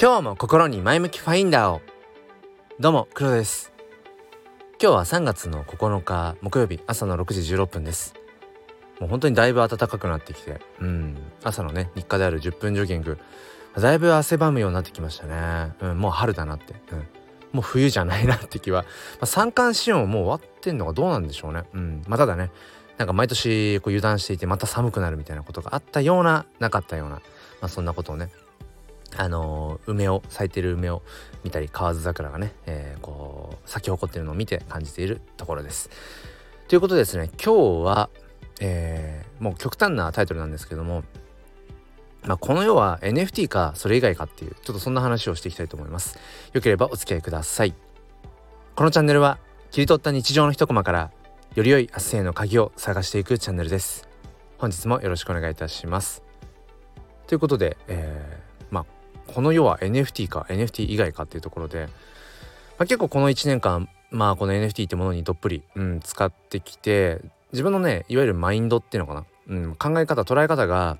今日も心に前向きファインダーを。どうも黒です。今日は3月の9日木曜日朝の6時16分です。もう本当にだいぶ暖かくなってきてうん。朝のね日課である10分ジョギング。だいぶ汗ばむようになってきましたね、うん、もう春だなって、うん、もう冬じゃないなって気は、まあ、三寒四温もう終わってんのがどうなんでしょうね。うん。まあただねなんか毎年こう油断していてまた寒くなるみたいなことがあったようななかったような、まあ、そんなことをねあの、梅を咲いてる梅を見たり河津桜がね、えー、こう咲き誇ってるのを見て感じているところです。ということでですね今日は、えー、もう極端なタイトルなんですけども、まあ、この世は NFT かそれ以外かっていうちょっとそんな話をしていきたいと思います。よければお付き合いください。このチャンネルは切り取った日常の一コマからより良い明日への鍵を探していくチャンネルです。本日もよろしくお願いいたします。ということで、えーこの世は NFT か NFT 以外かっていうところで、まあ、結構この1年間まあこの NFT ってものにどっぷり、うん、使ってきて自分のねいわゆるマインドっていうのかな、うん、考え方捉え方が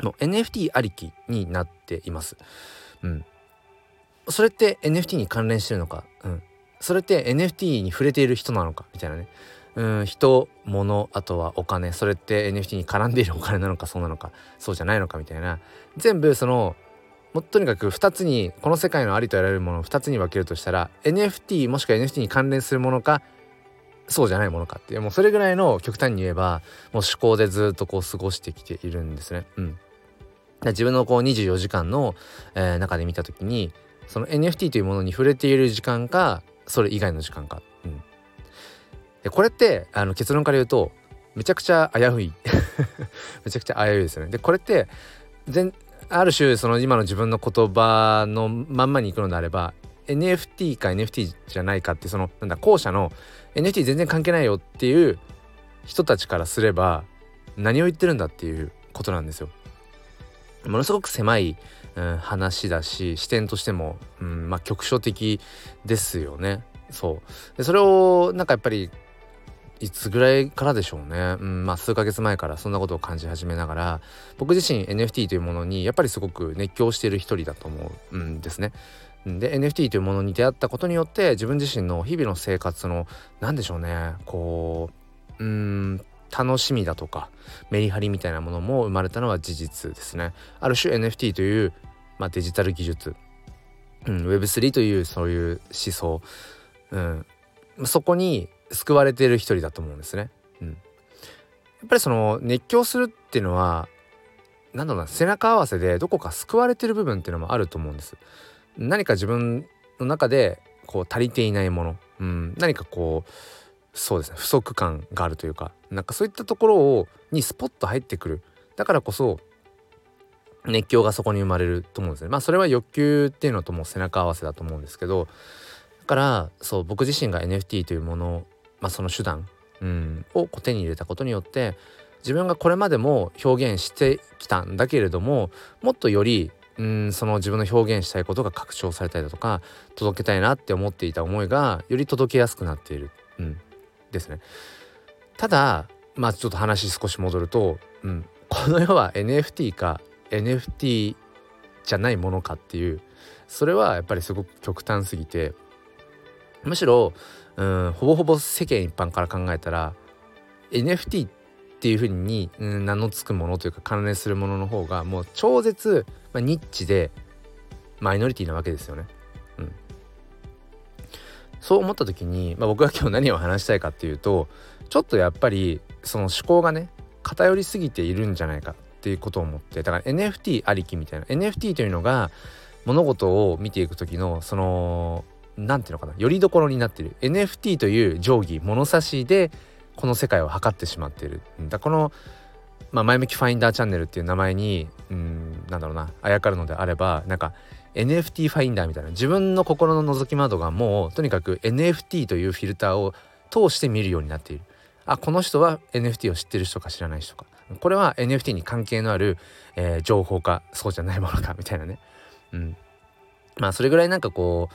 の NFT ありきになっています。うん、それって NFT に関連してるのか、うん、それって NFT に触れている人なのかみたいなね。うん人物あとはお金。それって NFT に絡んでいるお金なのかそうなのか。そうじゃないのかみたいな。全部そのもとにかく2つにこの世界のありとあらゆるものを2つに分けるとしたら NFT もしくは NFT に関連するものかそうじゃないものかっていうもうそれぐらいの極端に言えばもう思考でずっとこう過ごしてきているんですね。うん、自分のこう24時間の、えー、中で見た時にその NFT というものに触れている時間かそれ以外の時間か。うん、でこれってあの結論から言うとめちゃくちゃ危うい めちゃくちゃ危ういですよね。でこれって全ある種その今の自分の言葉のまんまにいくのであれば NFT か NFT じゃないかってそのなんだ後者の NFT 全然関係ないよっていう人たちからすれば何を言ってるんだっていうことなんですよ。ものすごく狭い、うん、話だし視点としても、うん、まあ局所的ですよね。そうでそれをなんかやっぱりいつぐらいからでしょうね、うんまあ、数ヶ月前からそんなことを感じ始めながら僕自身 NFT というものにやっぱりすごく熱狂している一人だと思うんですね。で NFT というものに出会ったことによって自分自身の日々の生活の何でしょうねこううん楽しみだとかメリハリみたいなものも生まれたのは事実ですね。ある種 NFT という、まあ、デジタル技術、うん、Web3 というそういう思想、うん、そこに救われてる一人だと思うんですね。うん、やっぱりその熱狂するっていうのは何だろうな背中合わせでどこか救われてる部分っていうのもあると思うんです。何か自分の中でこう足りていないもの、うん、何かこうそうですね不足感があるというかなんかそういったところをにスポッと入ってくる。だからこそ熱狂がそこに生まれると思うんですね。まあそれは欲求っていうのとも背中合わせだと思うんですけどだからそう僕自身が NFT というものまあ、その手段、うん、を手に入れたことによって自分がこれまでも表現してきたんだけれどももっとよりうんその自分の表現したいことが拡張されたりだとか届けたいなって思っていた思いがより届けやすくなっている、うん、ですね。ただまあちょっと話少し戻ると、うん、この世は NFT か NFT じゃないものかっていうそれはやっぱりすごく極端すぎてむしろうんほぼほぼ世間一般から考えたら NFT っていうふうに、うん、名の付くものというか関連するものの方がもう超絶、まあ、ニッチでマイノリティなわけですよね。うん、そう思った時に、まあ、僕が今日何を話したいかっていうとちょっとやっぱりその思考がね偏りすぎているんじゃないかっていうことを思ってだから NFT ありきみたいな NFT というのが物事を見ていく時のその何ていうのかなよりどころになっている。NFT という定規物差しでこの世界を測ってしまっている。だこの、まあ、前向きファインダーチャンネルっていう名前にうんなんだろうなあやかるのであればなんか NFT ファインダーみたいな自分の心の覗き窓がもうとにかく NFT というフィルターを通して見るようになっている。あこの人は NFT を知ってる人か知らない人か。これは NFT に関係のある、えー、情報かそうじゃないものかみたいなね。うん。まあそれぐらいなんかこう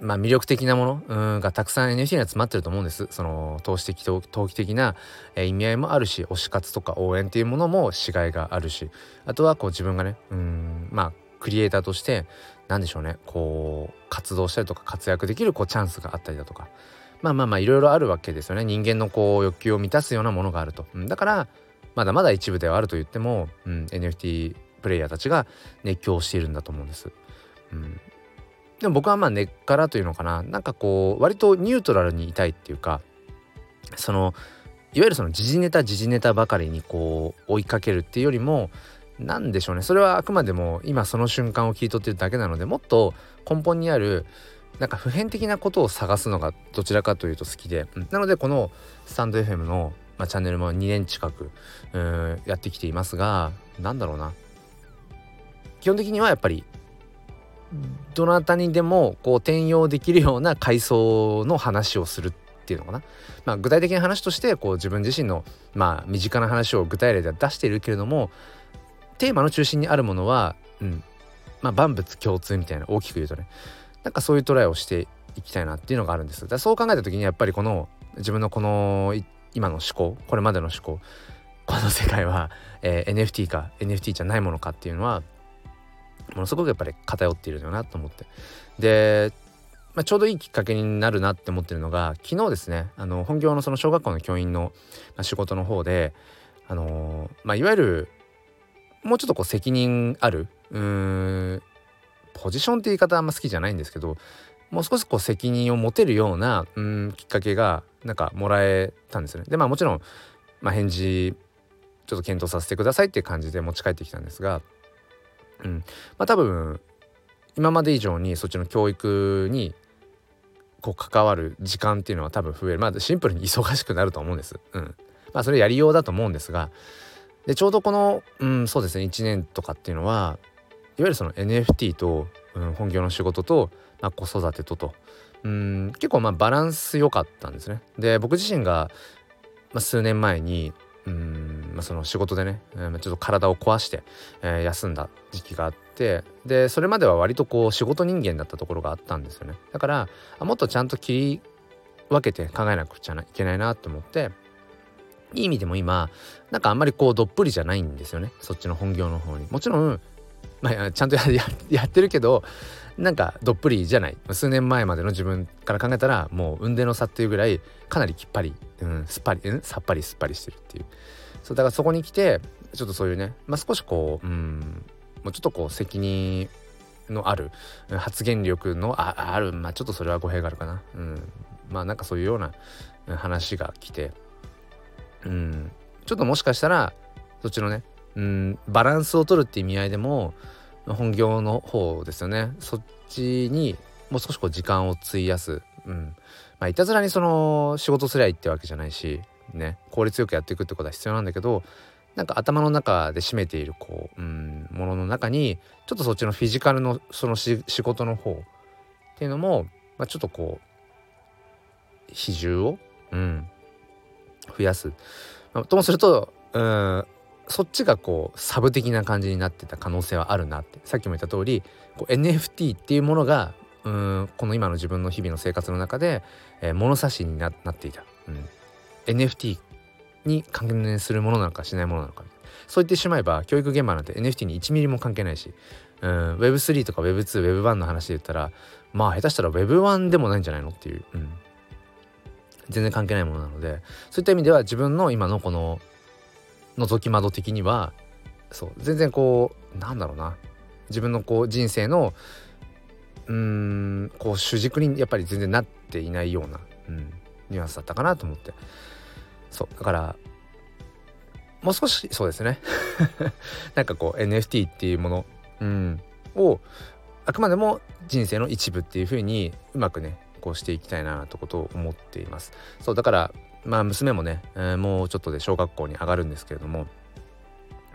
まあ、魅力的なものがたくさん NFT には詰まってると思うんです。その投資的投機的な、え意味合いもあるし推し活とか応援っていうものもしがいがあるし。あとはこう自分がねうんまあクリエイターとして何でしょうねこう活動したりとか活躍できるこうチャンスがあったりだとか。まあまあまあいろいろあるわけですよね。人間のこう欲求を満たすようなものがあると、うん、だからまだまだ一部ではあると言っても、うん、NFT プレイヤーたちが熱狂しているんだと思うんです。うん、でも僕はまあ根っからというのかな。なんかこう割とニュートラルにいたいっていうかそのいわゆるその時事ネタ時事ネタばかりにこう追いかけるっていうよりも何でしょうね。それはあくまでも今その瞬間を切り取ってるだけなのでもっと根本にあるなんか普遍的なことを探すのがどちらかというと好きで、うん、なのでこのスタンド FM の、まあ、チャンネルも2年近くうやってきていますが何だろうな。基本的にはやっぱりどなたにでもこう転用できるような階層の話をするっていうのかな、まあ、具体的な話としてこう自分自身のまあ身近な話を具体例では出しているけれどもテーマの中心にあるものは、うんまあ、万物共通みたいな大きく言うとね。なんかそういうトライをしていきたいなっていうのがあるんです。だそう考えた時にやっぱりこの自分のこの今の思考これまでの思考この世界は、えー、NFT か NFT じゃないものかっていうのはものすごくやっぱり偏っているよなと思ってで、まあ、ちょうどいいきっかけになるなって思ってるのが昨日ですねあの本業のその小学校の教員の仕事の方であの、まあ、いわゆるもうちょっとこう責任あるうーんポジションって言い方あんま好きじゃないんですけどもう少しこう責任を持てるようなうんきっかけがなんかもらえたんですよね。でまあもちろん、まあ、返事ちょっと検討させてくださいっていう感じで持ち帰ってきたんですが、うん。まあ、多分今まで以上にそっちの教育にこう関わる時間っていうのは多分増える。まあシンプルに忙しくなると思うんです。うん、まあそれやりようだと思うんですが。でちょうどこの、うん、そうですね1年とかっていうのはいわゆるその NFT と、うん、本業の仕事と、まあ、子育てとと、うん、結構まあバランス良かったんですね。で僕自身が、まあ、数年前にうんまあ、その仕事でね、えー、ちょっと体を壊して、えー、休んだ時期があってでそれまでは割とこう仕事人間だったところがあったんですよね。だからあもっとちゃんと切り分けて考えなくちゃいけないなと思っていい意味でも今なんかあんまりこうどっぷりじゃないんですよね。そっちの本業の方に。もちろんまあちゃんと やってるけどなんかどっぷりじゃない。数年前までの自分から考えたらもう運転の差っていうぐらいかなりきっぱり、うん、すっぱり、うん、さっぱりすっぱりしてるっていう。そうだからそこに来てちょっとそういうね、まあ、少しこううんもうちょっとこう責任のある発言力のあるまあちょっとそれは語弊があるかな、うん、まあなんかそういうような話が来て。うん、ちょっともしかしたらそっちのね、うん、バランスを取るって意味合いでも本業の方ですよね。そっちにもう少しこう時間を費やす、うん。まあ、いたずらにその仕事すりゃいいってわけじゃないし。ね効率よくやっていくってことは必要なんだけどなんか頭の中で占めているこう、うん、ものの中にちょっとそっちのフィジカルのその仕事の方っていうのも、まあ、ちょっとこう比重を、うん、増やす。まあ、ともするとうんそっちがこうサブ的な感じになってた可能性はあるなって。さっきも言った通りこう NFT っていうものがうんこの今の自分の日々の生活の中で、えー、物差しになっていた、うん、NFT に関連するものなのかしないものなのかそう言ってしまえば教育現場なんて NFT に1ミリも関係ないしうん Web3 とか Web2Web1 の話で言ったらまあ下手したら Web1 でもないんじゃないのっていう、うん、全然関係ないものなので。そういった意味では自分の今のこの覗き窓的にはそう全然こうなんだろうな。自分のこう人生のうんこう主軸にやっぱり全然なっていないような、うん、ニュアンスだったかなと思って。そうだからもう少しそうですね。なんかこう NFT っていうもの、うん、をあくまでも人生の一部っていう風にうまくねこうしていきたいなとことを思っています。そうだからまあ娘もね、えー、もうちょっとで小学校に上がるんですけれども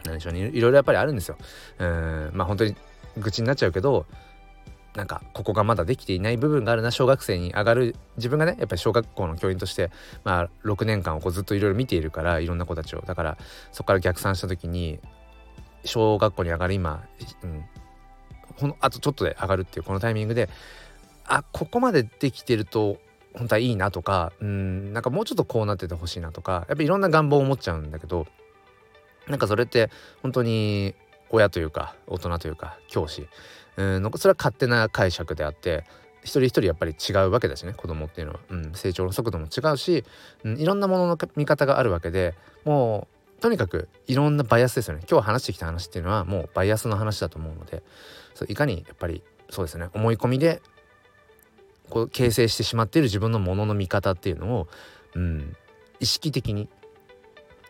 何でしょうねいろいろやっぱりあるんですよ。うんまあ本当に愚痴になっちゃうけどなんかここがまだできていない部分があるな小学生に上がる。自分がねやっぱり小学校の教員としてまあ6年間をこうずっといろいろ見ているからいろんな子たちを。だからそこから逆算した時に小学校に上がる今、うん、ほんあとちょっとで上がるっていうこのタイミングであここまでできてると本当はいいなとかうんなんかもうちょっとこうなっててほしいなとかやっぱいろんな願望を持っちゃうんだけどなんかそれって本当に親というか大人というか教師。うんそれは勝手な解釈であって一人一人やっぱり違うわけだしね子供っていうのは、うん、成長の速度も違うし、うん、いろんなものの見方があるわけでもうとにかくいろんなバイアスですよね。今日話してきた話っていうのはもうバイアスの話だと思うのでそういかにやっぱりそうですね思い込みでこう形成してしまっている自分のものの見方っていうのを、うん、意識的に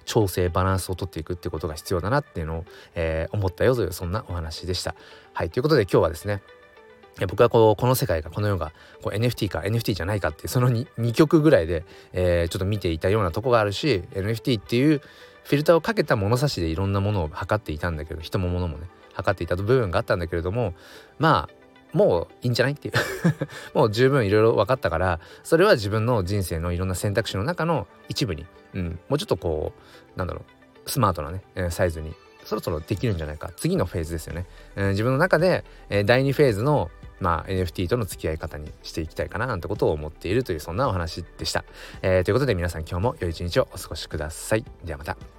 調整バランスをとっていくってことが必要だなっていうのを、えー、思ったよというそんなお話でした。はいということで今日はですね僕はこうこの世界がこの世がこう NFT か NFT じゃないかっていうその 2, 2曲ぐらいで、えー、ちょっと見ていたようなとこがあるし NFT っていうフィルターをかけた物差しでいろんなものを測っていたんだけど人も物もね測っていた部分があったんだけれどもまあもういいんじゃないっていう もう十分いろいろ分かったからそれは自分の人生のいろんな選択肢の中の一部に、うん、もうちょっとこうなんだろう。スマートなねサイズにそろそろできるんじゃないか。次のフェーズですよね、えー、自分の中で、えー、第2フェーズのまあ、NFT との付き合い方にしていきたいかななんてことを思っているというそんなお話でした、えー、ということで皆さん今日も良い一日をお過ごしください。ではまた。